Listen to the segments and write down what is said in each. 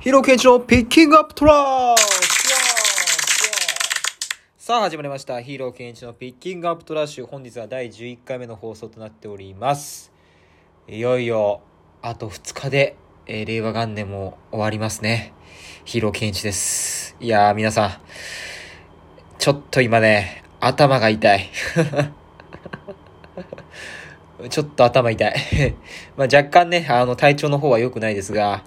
ヒロケンチのピッキングアップトラッシュさあ始まりました。ヒーローケンチのピッキングアップトラッシュ。本日は第11回目の放送となっております。いよいよ、あと2日で、えー令和元年も終わりますね。ヒーローケンチです。いやー皆さん、ちょっと今ね、頭が痛い。ちょっと頭痛い。まあ若干ね、あの体調の方は良くないですが、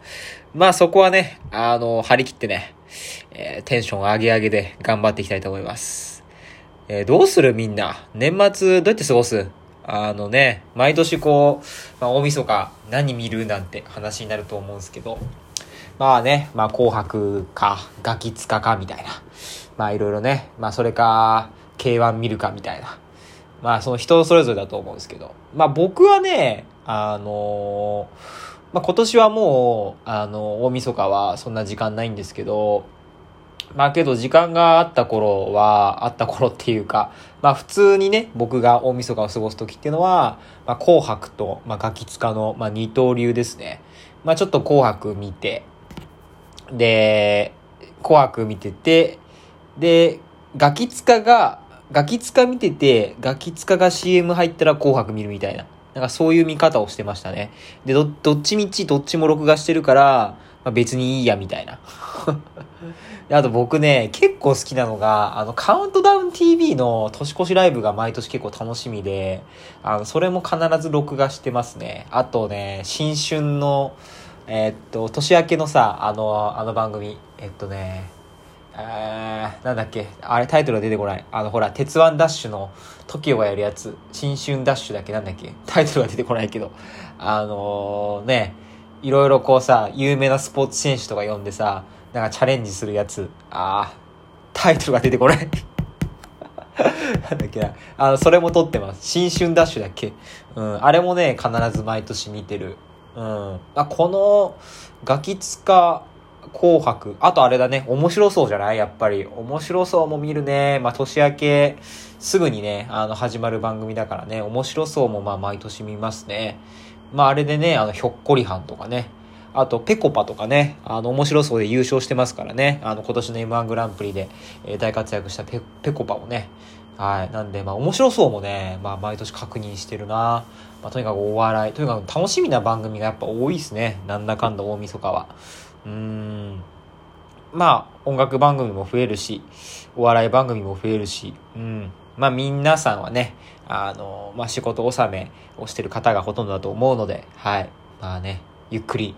まあそこはね、あの、張り切ってね、えーテンション上げ上げで頑張っていきたいと思います。えーどうするみんな？年末どうやって過ごす？あのね、毎年こう、まあ、大晦日何見るなんて話になると思うんですけど、まあね、まあ紅白か、ガキツカかみたいな。まあいろいろね、まあそれか、K1 見るかみたいな。まあその人それぞれだと思うんですけど。まあ僕はね、あのまあ今年はもう、あの、大晦日はそんな時間ないんですけど、まあけど時間があった頃は、あった頃っていうか、まあ普通にね、僕が大晦日を過ごす時っていうのは、まあ紅白と、まあガキ使の、まあ二刀流ですね。まあちょっと紅白見て、で、紅白見てて、で、ガキ使が、ガキ使見てて、ガキ使が CM 入ったら紅白見るみたいな。なんかそういう見方をしてましたね。で、ど、どっちみちどっちも録画してるから、まあ、別にいいや、みたいな。あと僕ね、結構好きなのが、あの、カウントダウン TV の年越しライブが毎年結構楽しみで、あの、それも必ず録画してますね。あとね、新春の、えーっと、年明けのさ、あの、あの番組、えっとね、えー、なんだっけ？あれタイトルが出てこない。あの、ほら、鉄腕ダッシュの TOKIO がやるやつ。新春ダッシュだっけ？なんだっけ？タイトルが出てこないけど。あのー、ね、いろいろこうさ、有名なスポーツ選手とか呼んでさ、なんかチャレンジするやつ。あー、タイトルが出てこない。なんだっけな。あの、それも撮ってます。新春ダッシュだっけ？うん。あれもね、必ず毎年見てる。うん。あ、この、ガキツカ、紅白。あとあれだね、面白そうじゃない？やっぱり。面白そうも見るね。まあ、年明け、すぐにね、あの、始まる番組だからね、面白そうもまあ、毎年見ますね。まあ、あれでね、あの、ひょっこりはんとかね。あと、ペコパとかね、あの、面白そうで優勝してますからね。あの、今年の M1 グランプリで、え大活躍したペペコパもね。はい。なんで、まあ、面白そうもね、まあ、毎年確認してるな。まあ、とにかくお笑い、とにかく楽しみな番組がやっぱ多いですね。なんだかんだ大晦日は。うん。まあ、音楽番組も増えるし、お笑い番組も増えるし、うん。まあ、皆さんはね、あの、まあ、仕事納めをしてる方がほとんどだと思うので、はい。まあね、ゆっくり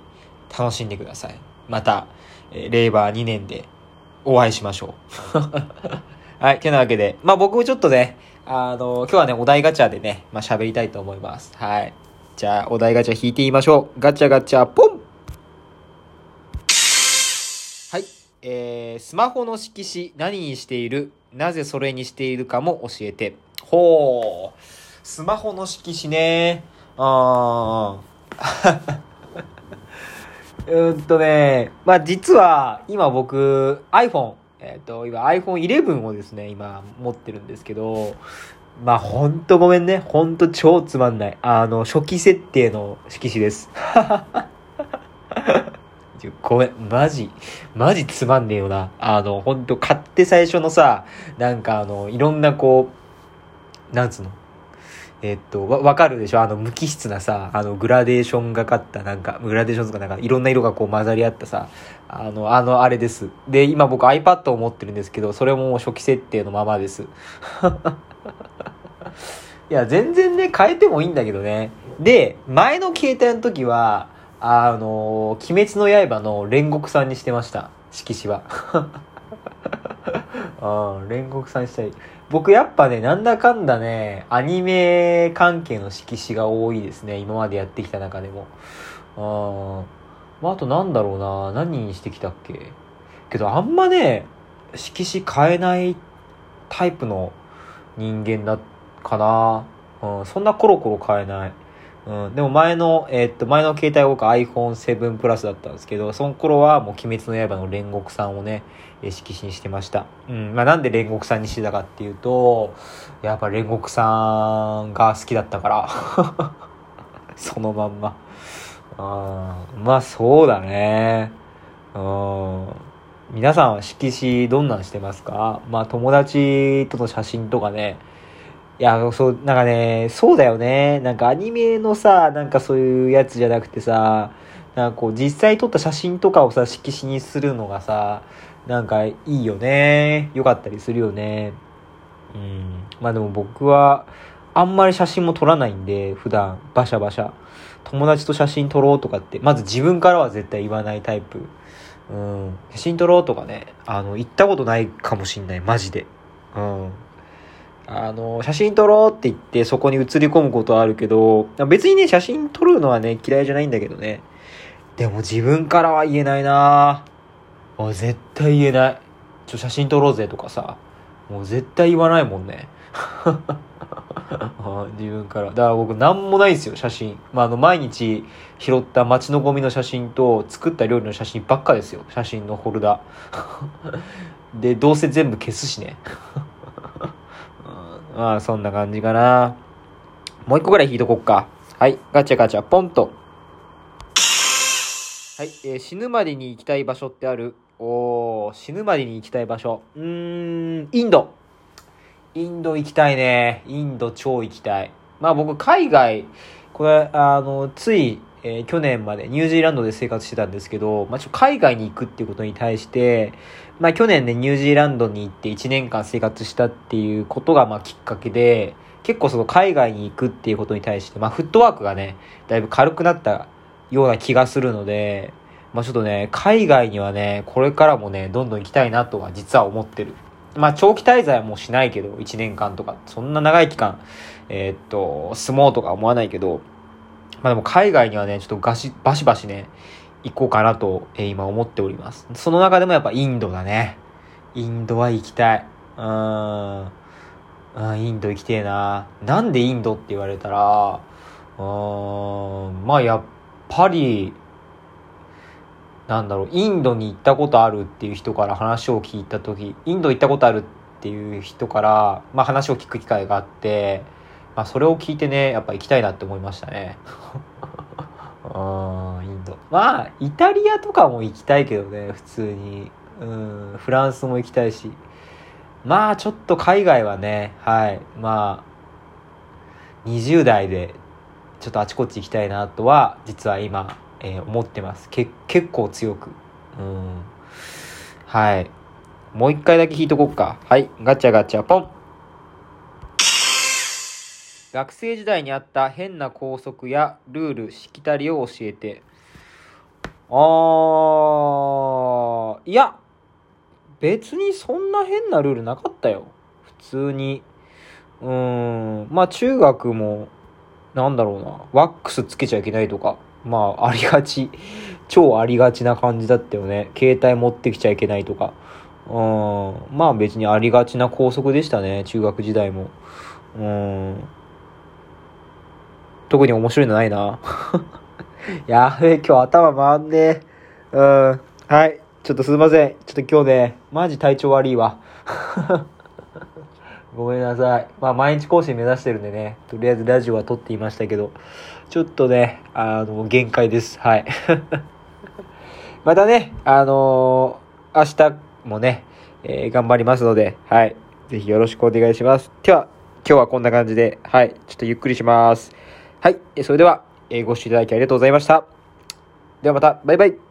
楽しんでください。また、えー令和2年でお会いしましょう。はい。てなわけで、まあ僕もちょっとね、あの、今日はね、お題ガチャでね、まあ喋りたいと思います。はい。じゃあ、お題ガチャ引いてみましょう。ガチャガチャ、ポンはい。えー、スマホの色紙、何にしている？なぜそれにしているかも教えて。ほう。スマホの色紙ね。あー。うーんとね、まあ実は今僕 iPhone、えっ、と今 iPhone11 をですね、今持ってるんですけど、まあほんとごめんね。ほんと超つまんない。あの、初期設定の色紙です。ごめん、マジ、マジつまんねえよな。あの、ほんと買って最初のさ、なんかあの、いろんなこう、なんつうの、えっと、わ、わかるでしょ？あの、無機質なさ、あの、グラデーションがかった、なんか、グラデーションとかなんか、いろんな色がこう混ざり合ったさ、あの、あの、あれです。で、今僕 iPad を持ってるんですけど、それも初期設定のままです。いや、全然ね、変えてもいいんだけどね。で、前の携帯の時は、あの、鬼滅の刃の煉獄さんにしてました。色紙は。あ、煉獄さんにしたい。僕やっぱね、なんだかんだね、アニメ関係の色紙が多いですね。今までやってきた中でも。あーまあ、あとなんだろうな。何にしてきたっけ？けどあんまね、色紙変えないタイプの人間だかな。うん、そんなコロコロ変えない。うん、でも前の、えーっと、前の携帯は僕 iPhone7 プラスだったんですけど、その頃はもう鬼滅の刃の煉獄さんをね、色紙にしてました。うん、まあなんで煉獄さんにしてたかっていうと、やっぱ煉獄さんが好きだったから。そのまんま。あーまあそうだね。うん。皆さんは色紙どんなんしてますか？まあ友達との写真とかね。いや、そう、なんかね、そうだよね。なんかアニメのさ、なんかそういうやつじゃなくてさ、なんかこう実際撮った写真とかをさ、色紙にするのがさ、なんかいいよね。よかったりするよね。うん。まあでも僕は、あんまり写真も撮らないんで、普段、バシャバシャ。友達と写真撮ろうとかって、まず自分からは絶対言わないタイプ。うん。写真撮ろうとかね、あの、言ったことないかもしんない、マジで。うん。あの、写真撮ろうって言ってそこに写り込むことはあるけど、別にね、写真撮るのはね、嫌いじゃないんだけどね。でも自分からは言えないなあ絶対言えない。ちょ、写真撮ろうぜとかさ。もう絶対言わないもんね。自分から。だから僕なんもないですよ、写真。まあ、あの、毎日拾った街のゴミの写真と作った料理の写真ばっかですよ。写真のホルダー。で、どうせ全部消すしね。まあ、そんな感じかな。もう一個ぐらい引いとこっか。はい。ガチャガチャ、ポンと。はい。えー、死ぬまでに行きたい場所ってあるおー、死ぬまでに行きたい場所。うん、インド。インド行きたいね。インド超行きたい。まあ僕、海外、これ、あの、つい、えー、去年までニュージーランドで生活してたんですけど、まあ、ちょ海外に行くっていうことに対して、まあ、去年ね、ニュージーランドに行って1年間生活したっていうことが、まあ、きっかけで、結構その海外に行くっていうことに対して、まあ、フットワークがね、だいぶ軽くなったような気がするので、まあ、ちょっとね、海外にはね、これからもね、どんどん行きたいなとは実は思ってる。まあ、長期滞在はもうしないけど、1年間とか、そんな長い期間、えー、っと、住もうとか思わないけど、まあでも海外にはね、ちょっとガシ、バシバシね、行こうかなと、えー、今思っております。その中でもやっぱインドだね。インドは行きたい。うーん。インド行きてえな。なんでインドって言われたら、うーん、まあやっぱり、なんだろう、インドに行ったことあるっていう人から話を聞いた時、インド行ったことあるっていう人から、まあ話を聞く機会があって、あそれを聞いてね、やっぱ行きたいなって思いましたね。あインド。まあ、イタリアとかも行きたいけどね、普通に。うん、フランスも行きたいし。まあ、ちょっと海外はね、はい。まあ、20代で、ちょっとあちこち行きたいなとは、実は今、えー、思ってます。け、結構強く。うん。はい。もう一回だけ引いとこっか。はい。ガチャガチャポン。学生時代にあった変な校則やルール、しきたりを教えて。あー、いや、別にそんな変なルールなかったよ。普通に。うーん、まあ中学も、なんだろうな、ワックスつけちゃいけないとか、まあありがち、超ありがちな感じだったよね。携帯持ってきちゃいけないとか。うん、まあ別にありがちな校則でしたね、中学時代も。うん。特に面白いのないな。やべえ、今日頭回んねえ。うん。はい。ちょっとすいません。ちょっと今日ね、マジ体調悪いわ。ごめんなさい。まあ、毎日更新目指してるんでね、とりあえずラジオは撮っていましたけど、ちょっとね、あの、限界です。はい。またね、あのー、明日もね、えー、頑張りますので、はい。ぜひよろしくお願いします。では、今日はこんな感じで、はい。ちょっとゆっくりします。はい。それでは、えご視聴いただきありがとうございました。ではまた、バイバイ。